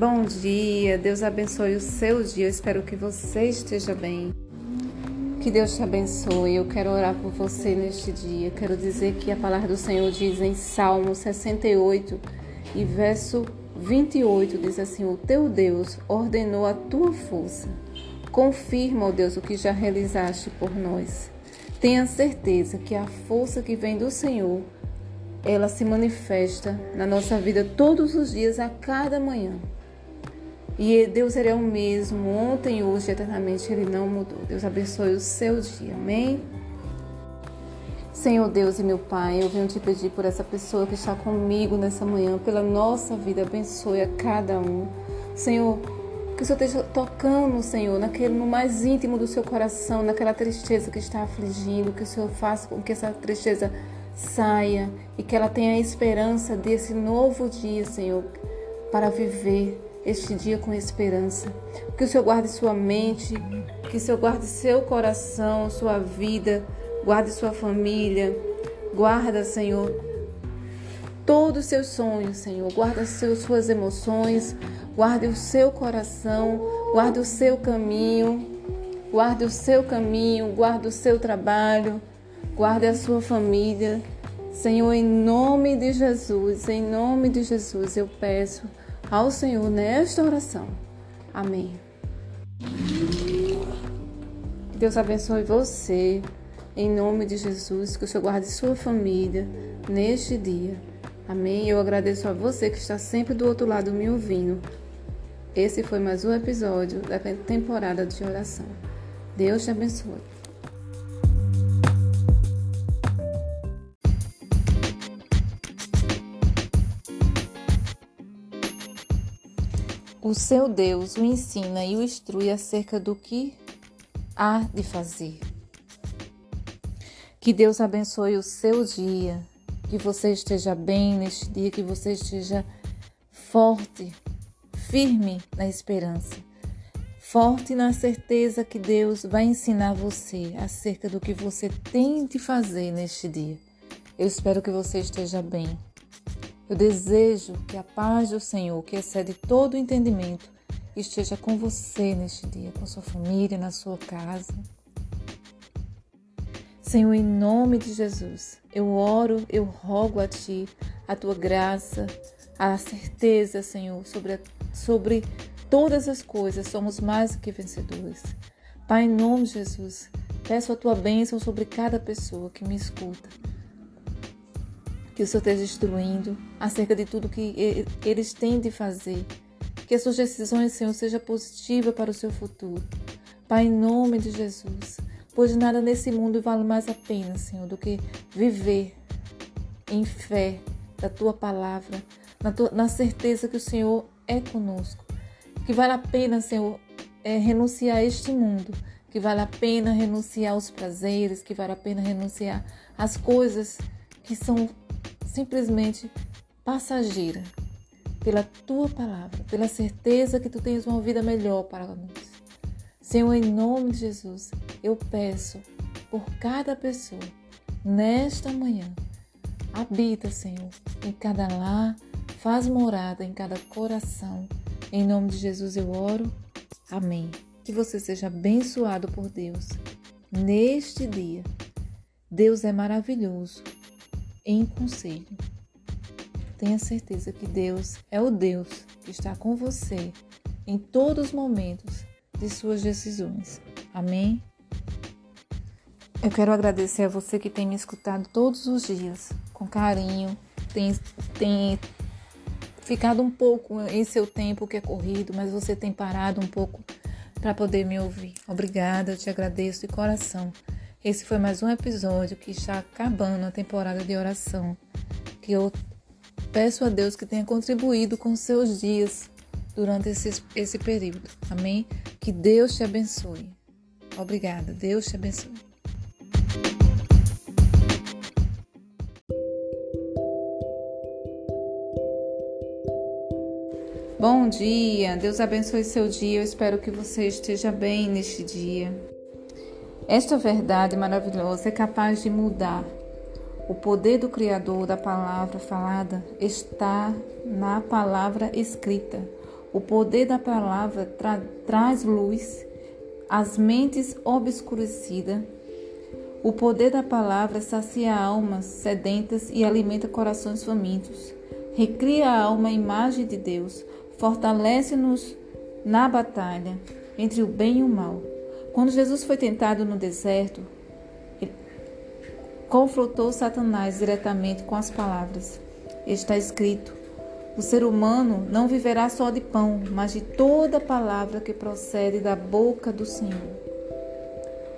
Bom dia, Deus abençoe o seu dia. Eu espero que você esteja bem. Que Deus te abençoe. Eu quero orar por você neste dia. Quero dizer que a palavra do Senhor diz em Salmo 68 e verso 28 diz assim: O teu Deus ordenou a tua força. Confirma, ó Deus, o que já realizaste por nós. Tenha certeza que a força que vem do Senhor, ela se manifesta na nossa vida todos os dias, a cada manhã. E Deus ele é o mesmo, ontem, hoje, eternamente, Ele não mudou. Deus abençoe o seu dia, amém? Senhor Deus e meu Pai, eu venho te pedir por essa pessoa que está comigo nessa manhã, pela nossa vida, abençoe a cada um. Senhor, que o Senhor esteja tocando, Senhor, naquele, no mais íntimo do seu coração, naquela tristeza que está afligindo, que o Senhor faça com que essa tristeza saia e que ela tenha a esperança desse novo dia, Senhor, para viver este dia com esperança. Que o Senhor guarde sua mente, que o Senhor guarde seu coração, sua vida, guarde sua família. Guarda, Senhor, todos os seus sonhos, Senhor. Guarda seus, suas emoções, guarde o seu coração, guarde o seu caminho, guarde o seu caminho, guarde o seu trabalho, guarde a sua família. Senhor, em nome de Jesus, em nome de Jesus, eu peço ao Senhor nesta oração. Amém. Deus abençoe você, em nome de Jesus, que o Senhor guarde sua família neste dia. Amém. Eu agradeço a você que está sempre do outro lado me ouvindo. Esse foi mais um episódio da temporada de oração. Deus te abençoe. O seu Deus o ensina e o instrui acerca do que há de fazer. Que Deus abençoe o seu dia, que você esteja bem neste dia, que você esteja forte, firme na esperança, forte na certeza que Deus vai ensinar você acerca do que você tem de fazer neste dia. Eu espero que você esteja bem. Eu desejo que a paz do Senhor, que excede todo o entendimento, esteja com você neste dia, com sua família, na sua casa. Senhor, em nome de Jesus, eu oro, eu rogo a Ti a Tua graça, a certeza, Senhor, sobre, a, sobre todas as coisas, somos mais do que vencedores. Pai, em nome de Jesus, peço a Tua bênção sobre cada pessoa que me escuta que o Senhor esteja instruindo acerca de tudo que eles têm de fazer. Que as suas decisões, Senhor, sejam positivas para o seu futuro. Pai, em nome de Jesus, pois nada nesse mundo vale mais a pena, Senhor, do que viver em fé da tua palavra, na, tua, na certeza que o Senhor é conosco. Que vale a pena, Senhor, é, renunciar a este mundo, que vale a pena renunciar aos prazeres, que vale a pena renunciar às coisas que são simplesmente passageira, pela tua palavra, pela certeza que tu tens uma vida melhor para nós. Senhor, em nome de Jesus, eu peço por cada pessoa nesta manhã. Habita, Senhor, em cada lar, faz morada em cada coração. Em nome de Jesus eu oro. Amém. Que você seja abençoado por Deus neste dia. Deus é maravilhoso em conselho. Tenha certeza que Deus é o Deus que está com você em todos os momentos de suas decisões. Amém? Eu quero agradecer a você que tem me escutado todos os dias, com carinho, tem, tem ficado um pouco em seu tempo que é corrido, mas você tem parado um pouco para poder me ouvir. Obrigada, eu te agradeço de coração. Esse foi mais um episódio que está acabando a temporada de oração. Que eu peço a Deus que tenha contribuído com seus dias durante esse, esse período. Amém? Que Deus te abençoe. Obrigada. Deus te abençoe. Bom dia, Deus abençoe seu dia. Eu espero que você esteja bem neste dia. Esta verdade maravilhosa é capaz de mudar. O poder do Criador da palavra falada está na palavra escrita. O poder da palavra tra traz luz às mentes obscurecidas. O poder da palavra sacia almas sedentas e alimenta corações famintos. Recria a alma à imagem de Deus, fortalece-nos na batalha entre o bem e o mal. Quando Jesus foi tentado no deserto, confrontou Satanás diretamente com as palavras: Está escrito: o ser humano não viverá só de pão, mas de toda palavra que procede da boca do Senhor.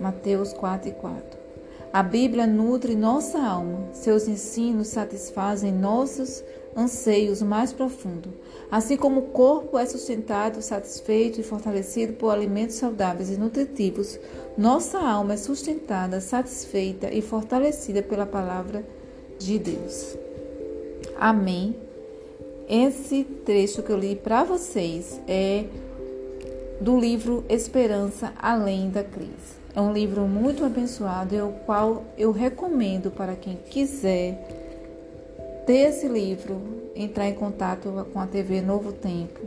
Mateus 4 e 4. A Bíblia nutre nossa alma, seus ensinos satisfazem nossos anseios mais profundos. Assim como o corpo é sustentado, satisfeito e fortalecido por alimentos saudáveis e nutritivos, nossa alma é sustentada, satisfeita e fortalecida pela palavra de Deus. Amém. Esse trecho que eu li para vocês é do livro Esperança Além da Crise. É um livro muito abençoado, e o qual eu recomendo para quem quiser ter esse livro, entrar em contato com a TV Novo Tempo,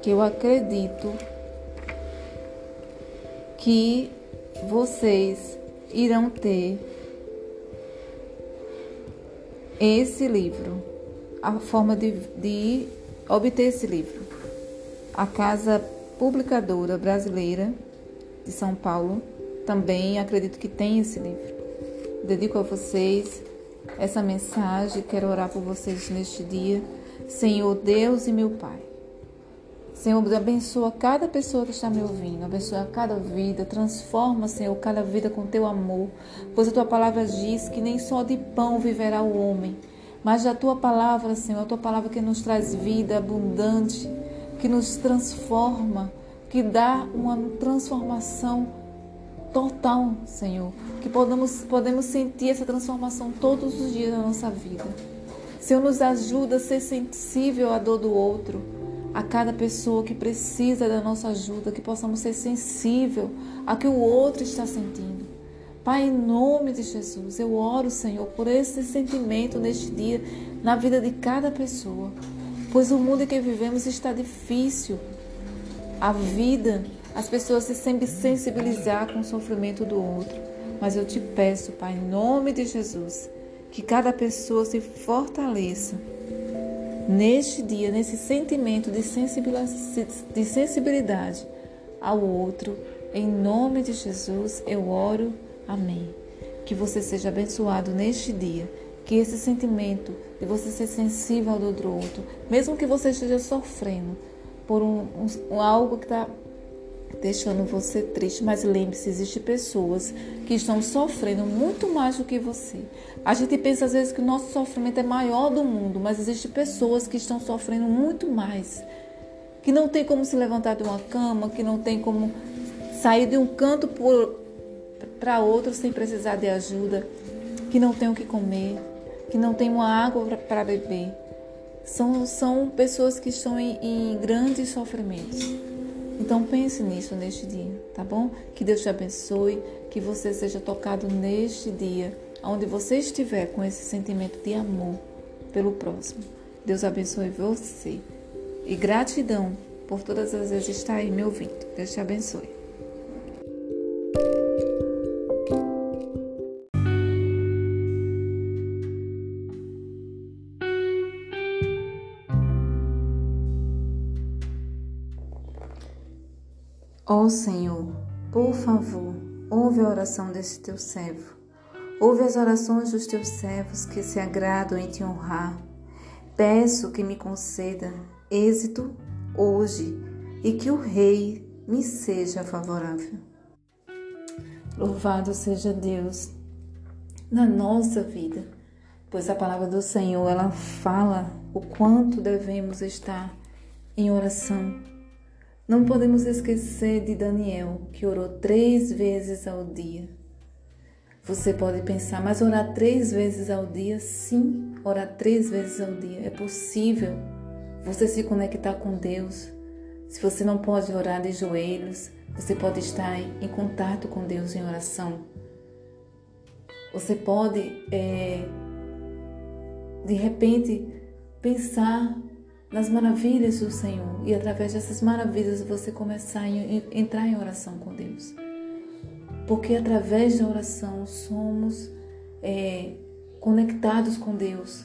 que eu acredito que vocês irão ter esse livro, a forma de, de obter esse livro. A Casa Publicadora Brasileira de São Paulo também acredito que tem esse livro. Dedico a vocês essa mensagem, quero orar por vocês neste dia. Senhor Deus e meu Pai. Senhor, abençoa cada pessoa que está me ouvindo, abençoa cada vida, transforma, Senhor, cada vida com teu amor, pois a tua palavra diz que nem só de pão viverá o homem, mas da tua palavra, Senhor, a tua palavra que nos traz vida abundante, que nos transforma, que dá uma transformação total, Senhor, que podemos, podemos sentir essa transformação todos os dias da nossa vida. Senhor, nos ajuda a ser sensível à dor do outro, a cada pessoa que precisa da nossa ajuda, que possamos ser sensível a que o outro está sentindo. Pai, em nome de Jesus, eu oro, Senhor, por esse sentimento neste dia na vida de cada pessoa, pois o mundo em que vivemos está difícil. A vida, as pessoas se sensibilizar com o sofrimento do outro. Mas eu te peço, Pai, em nome de Jesus, que cada pessoa se fortaleça neste dia, nesse sentimento de sensibilidade ao outro. Em nome de Jesus, eu oro. Amém. Que você seja abençoado neste dia. Que esse sentimento de você ser sensível ao do outro, mesmo que você esteja sofrendo, por um, um algo que está deixando você triste, mas lembre-se, existem pessoas que estão sofrendo muito mais do que você. A gente pensa às vezes que o nosso sofrimento é maior do mundo, mas existem pessoas que estão sofrendo muito mais, que não tem como se levantar de uma cama, que não tem como sair de um canto para outro sem precisar de ajuda, que não tem o que comer, que não tem uma água para beber. São, são pessoas que estão em, em grandes sofrimentos. Então pense nisso neste dia, tá bom? Que Deus te abençoe, que você seja tocado neste dia, onde você estiver com esse sentimento de amor pelo próximo. Deus abençoe você. E gratidão por todas as vezes estar aí me ouvindo. Deus te abençoe. Ó oh Senhor, por favor, ouve a oração desse teu servo. Ouve as orações dos teus servos que se agradam em te honrar. Peço que me conceda êxito hoje e que o Rei me seja favorável. Louvado seja Deus na nossa vida, pois a palavra do Senhor ela fala o quanto devemos estar em oração não podemos esquecer de Daniel, que orou três vezes ao dia. Você pode pensar, mas orar três vezes ao dia? Sim, orar três vezes ao dia. É possível você se conectar com Deus. Se você não pode orar de joelhos, você pode estar em contato com Deus em oração. Você pode, é, de repente, pensar nas maravilhas do Senhor. E através dessas maravilhas você começar a entrar em oração com Deus. Porque através da oração somos é, conectados com Deus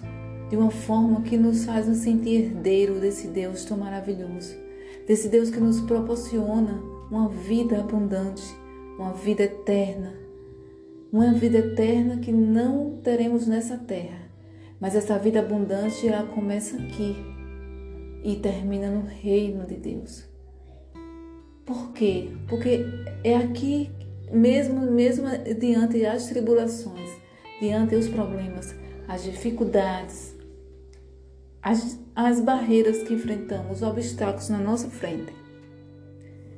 de uma forma que nos faz nos sentir herdeiro desse Deus tão maravilhoso, desse Deus que nos proporciona uma vida abundante, uma vida eterna, uma vida eterna que não teremos nessa terra, mas essa vida abundante ela começa aqui e termina no reino de Deus. Por quê? Porque é aqui mesmo mesmo diante das tribulações, diante dos problemas, as dificuldades, as, as barreiras que enfrentamos, os obstáculos na nossa frente.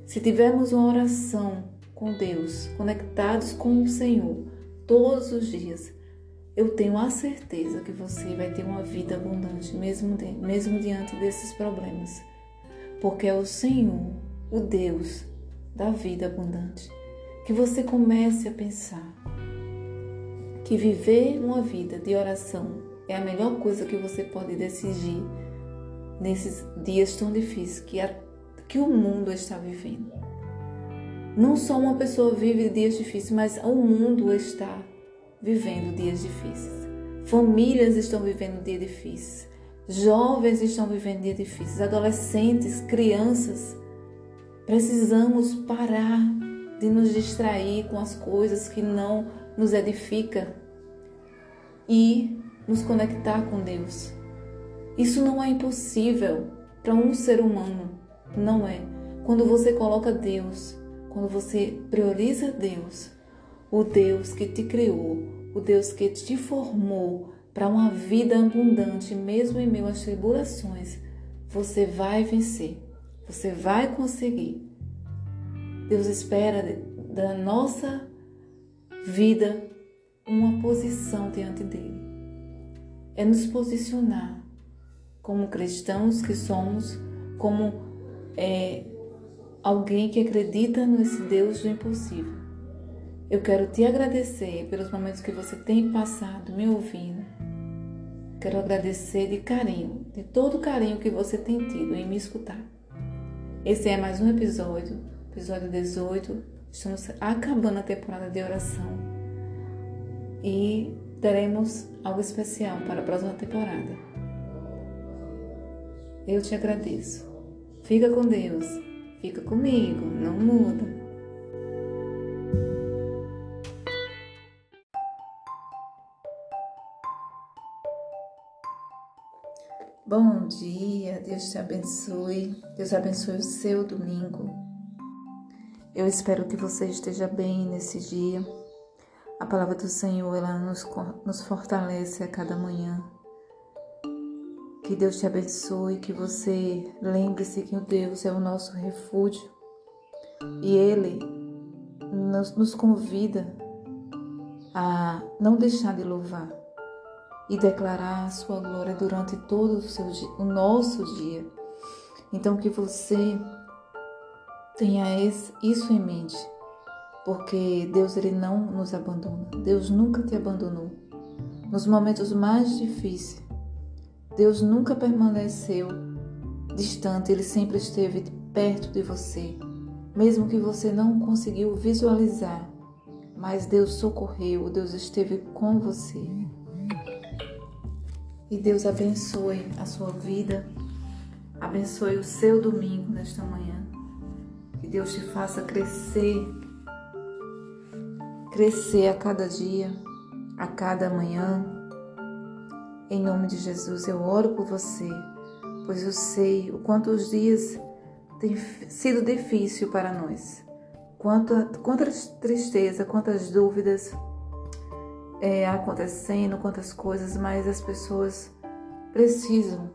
Se tivermos uma oração com Deus, conectados com o Senhor todos os dias, eu tenho a certeza que você vai ter uma vida abundante, mesmo, de, mesmo diante desses problemas. Porque é o Senhor, o Deus da vida abundante. Que você comece a pensar que viver uma vida de oração é a melhor coisa que você pode decidir nesses dias tão difíceis que, a, que o mundo está vivendo. Não só uma pessoa vive dias difíceis, mas o mundo está vivendo dias difíceis. Famílias estão vivendo dias difíceis. Jovens estão vivendo dias difíceis. Adolescentes, crianças. Precisamos parar de nos distrair com as coisas que não nos edificam e nos conectar com Deus. Isso não é impossível para um ser humano, não é. Quando você coloca Deus, quando você prioriza Deus, o Deus que te criou, o Deus que te formou para uma vida abundante, mesmo em meio às tribulações, você vai vencer, você vai conseguir. Deus espera da nossa vida uma posição diante dele. É nos posicionar como cristãos que somos, como é, alguém que acredita nesse Deus do impossível. Eu quero te agradecer pelos momentos que você tem passado me ouvindo. Quero agradecer de carinho, de todo o carinho que você tem tido em me escutar. Esse é mais um episódio, episódio 18. Estamos acabando a temporada de oração e teremos algo especial para a próxima temporada. Eu te agradeço. Fica com Deus. Fica comigo. Não muda. Bom dia, Deus te abençoe. Deus abençoe o seu domingo. Eu espero que você esteja bem nesse dia. A palavra do Senhor, ela nos, nos fortalece a cada manhã. Que Deus te abençoe, que você lembre-se que o Deus é o nosso refúgio e Ele nos, nos convida a não deixar de louvar e declarar a sua glória durante todo o, seu, o nosso dia. Então que você tenha isso em mente, porque Deus ele não nos abandona. Deus nunca te abandonou. Nos momentos mais difíceis, Deus nunca permaneceu distante, ele sempre esteve perto de você, mesmo que você não conseguiu visualizar. Mas Deus socorreu, Deus esteve com você. E Deus abençoe a sua vida, abençoe o seu domingo nesta manhã. Que Deus te faça crescer, crescer a cada dia, a cada manhã, em nome de Jesus, eu oro por você, pois eu sei o quanto os dias têm sido difícil para nós. Quanta, quanta tristeza, quantas dúvidas é, acontecendo, quantas coisas, mas as pessoas precisam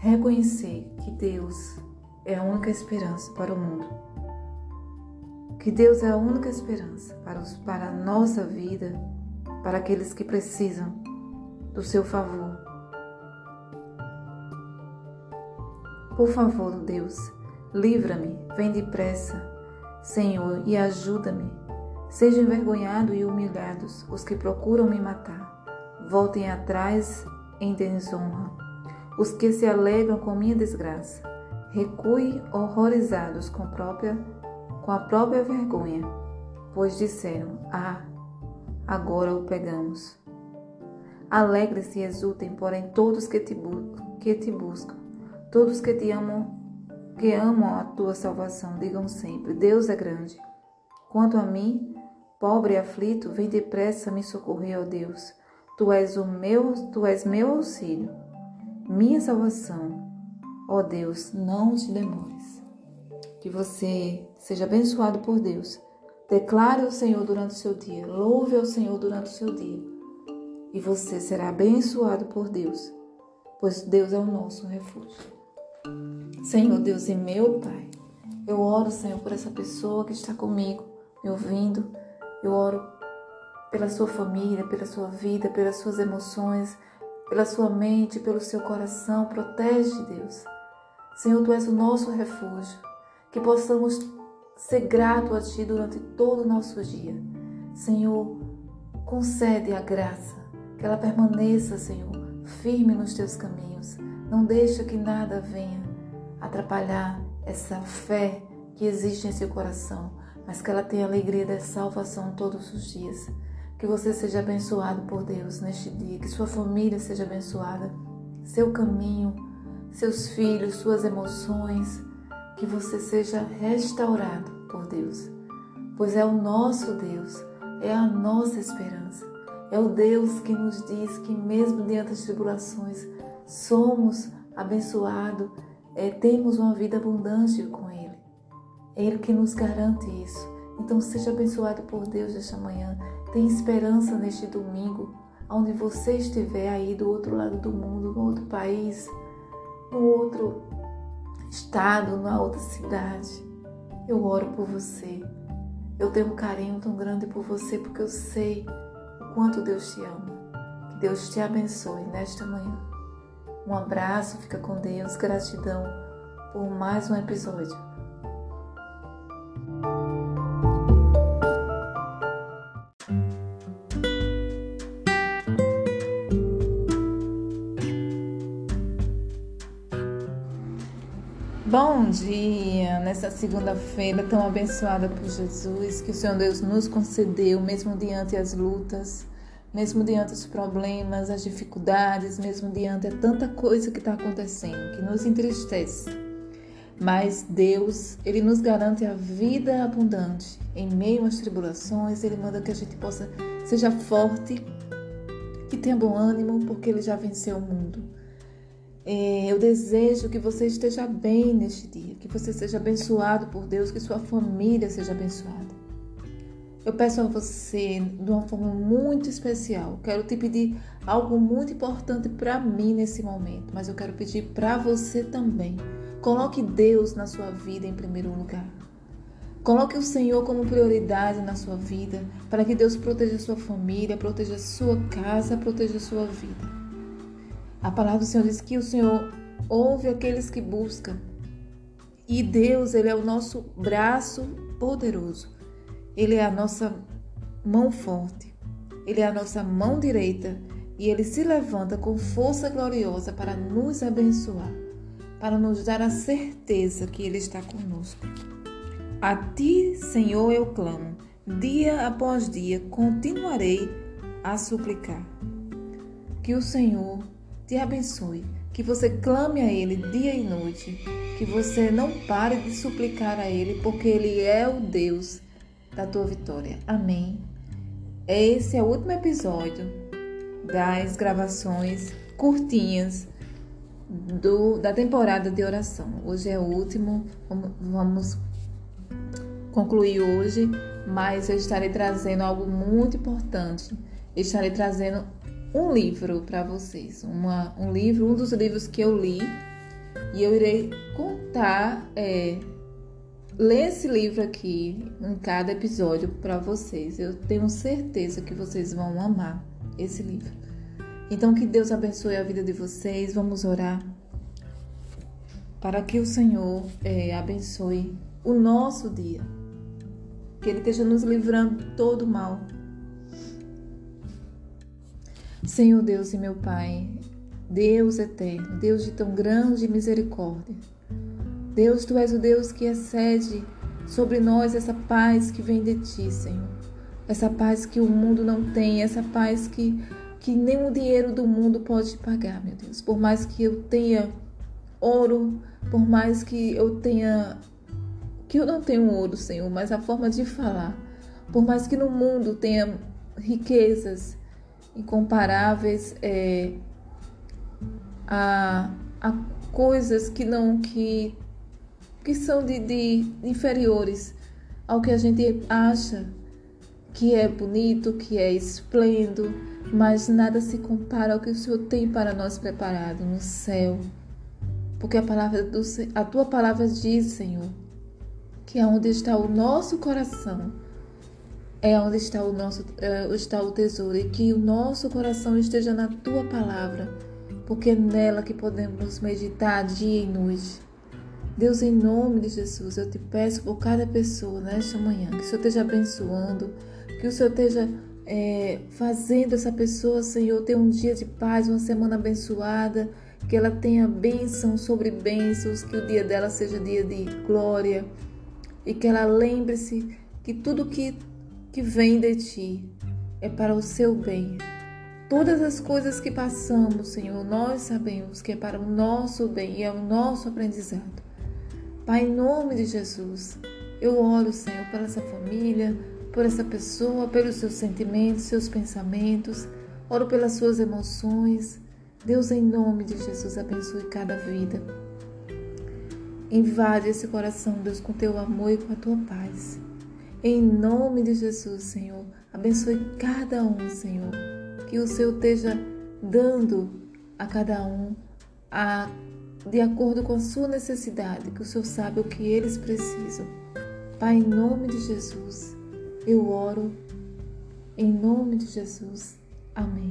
reconhecer que Deus é a única esperança para o mundo. Que Deus é a única esperança para, os, para a nossa vida, para aqueles que precisam do seu favor. Por favor, Deus, livra-me, vem depressa, Senhor, e ajuda-me. Sejam envergonhados e humilhados os que procuram me matar. Voltem atrás em desonra. os que se alegram com minha desgraça. Recuem horrorizados com, própria, com a própria vergonha, pois disseram: Ah, agora o pegamos. Alegre-se e exultem, porém, todos que te, que te buscam, todos que te amam, que amam a tua salvação, digam sempre: Deus é grande. Quanto a mim, pobre e aflito, vem depressa me socorrer, ó Deus. Tu és o meu, tu és meu auxílio, minha salvação. Ó Deus, não te demores. Que você seja abençoado por Deus. Declare o Senhor durante o seu dia. Louve ao Senhor durante o seu dia. E você será abençoado por Deus, pois Deus é o nosso refúgio. Senhor Deus e meu Pai, eu oro, Senhor, por essa pessoa que está comigo, me ouvindo. Eu oro pela sua família, pela sua vida, pelas suas emoções, pela sua mente, pelo seu coração. Protege, Deus. Senhor, tu és o nosso refúgio. Que possamos ser gratos a Ti durante todo o nosso dia. Senhor, concede a graça, que ela permaneça, Senhor, firme nos Teus caminhos. Não deixa que nada venha atrapalhar essa fé que existe em seu coração, mas que ela tenha alegria da salvação todos os dias. Que você seja abençoado por Deus neste dia, que sua família seja abençoada, seu caminho, seus filhos, suas emoções, que você seja restaurado por Deus, pois é o nosso Deus, é a nossa esperança, é o Deus que nos diz que, mesmo diante das tribulações, somos abençoados, é, temos uma vida abundante com Ele. É Ele que nos garante isso. Então seja abençoado por Deus esta manhã. Tenha esperança neste domingo, onde você estiver aí do outro lado do mundo, no outro país, no outro estado, na outra cidade. Eu oro por você. Eu tenho um carinho tão grande por você porque eu sei o quanto Deus te ama. Que Deus te abençoe nesta manhã. Um abraço, fica com Deus, gratidão por mais um episódio. Bom dia! Nessa segunda-feira tão abençoada por Jesus, que o Senhor Deus nos concedeu, mesmo diante as lutas, mesmo diante dos problemas, as dificuldades, mesmo diante de tanta coisa que está acontecendo, que nos entristece. Mas Deus, Ele nos garante a vida abundante. Em meio às tribulações, Ele manda que a gente possa, seja forte, que tenha bom ânimo, porque Ele já venceu o mundo. É, eu desejo que você esteja bem neste dia, que você seja abençoado por Deus, que sua família seja abençoada. Eu peço a você de uma forma muito especial. Quero te pedir algo muito importante para mim nesse momento, mas eu quero pedir para você também. Coloque Deus na sua vida em primeiro lugar. Coloque o Senhor como prioridade na sua vida, para que Deus proteja sua família, proteja sua casa, proteja sua vida. A palavra do Senhor diz que o Senhor ouve aqueles que buscam. E Deus, ele é o nosso braço poderoso. Ele é a nossa mão forte. Ele é a nossa mão direita e ele se levanta com força gloriosa para nos abençoar, para nos dar a certeza que ele está conosco. A ti, Senhor, eu clamo. Dia após dia continuarei a suplicar. Que o Senhor te abençoe, que você clame a Ele dia e noite, que você não pare de suplicar a Ele, porque Ele é o Deus da tua vitória. Amém. Esse é o último episódio das gravações curtinhas do, da temporada de oração. Hoje é o último, vamos concluir hoje, mas eu estarei trazendo algo muito importante. estarei trazendo um livro para vocês, uma, um livro, um dos livros que eu li e eu irei contar, é, ler esse livro aqui em cada episódio para vocês. Eu tenho certeza que vocês vão amar esse livro. Então que Deus abençoe a vida de vocês. Vamos orar para que o Senhor é, abençoe o nosso dia, que Ele esteja nos livrando todo mal Senhor Deus e meu Pai, Deus eterno, Deus de tão grande misericórdia. Deus, tu és o Deus que excede sobre nós essa paz que vem de ti, Senhor. Essa paz que o mundo não tem, essa paz que, que nem o dinheiro do mundo pode pagar, meu Deus. Por mais que eu tenha ouro, por mais que eu tenha. que eu não tenho ouro, Senhor, mas a forma de falar. Por mais que no mundo tenha riquezas incomparáveis é, a, a coisas que não. que, que são de, de inferiores ao que a gente acha que é bonito, que é esplêndido, mas nada se compara ao que o Senhor tem para nós preparado no céu. Porque a palavra do a tua palavra diz, Senhor, que é onde está o nosso coração, é onde está o nosso é, está o tesouro e que o nosso coração esteja na tua palavra, porque é nela que podemos meditar dia e noite. Deus, em nome de Jesus, eu te peço por cada pessoa nesta manhã, que o Senhor esteja abençoando, que o Senhor esteja é, fazendo essa pessoa, Senhor, ter um dia de paz, uma semana abençoada, que ela tenha bênção sobre bênçãos, que o dia dela seja dia de glória e que ela lembre-se que tudo que, que vem de ti é para o seu bem. Todas as coisas que passamos, Senhor, nós sabemos que é para o nosso bem e é o nosso aprendizado. Pai, em nome de Jesus, eu oro, Senhor, por essa família, por essa pessoa, pelos seus sentimentos, seus pensamentos, oro pelas suas emoções. Deus, em nome de Jesus, abençoe cada vida. Invade esse coração, Deus, com teu amor e com a tua paz. Em nome de Jesus, Senhor, abençoe cada um, Senhor. Que o Senhor esteja dando a cada um a, de acordo com a sua necessidade, que o Senhor sabe o que eles precisam. Pai, em nome de Jesus, eu oro. Em nome de Jesus. Amém.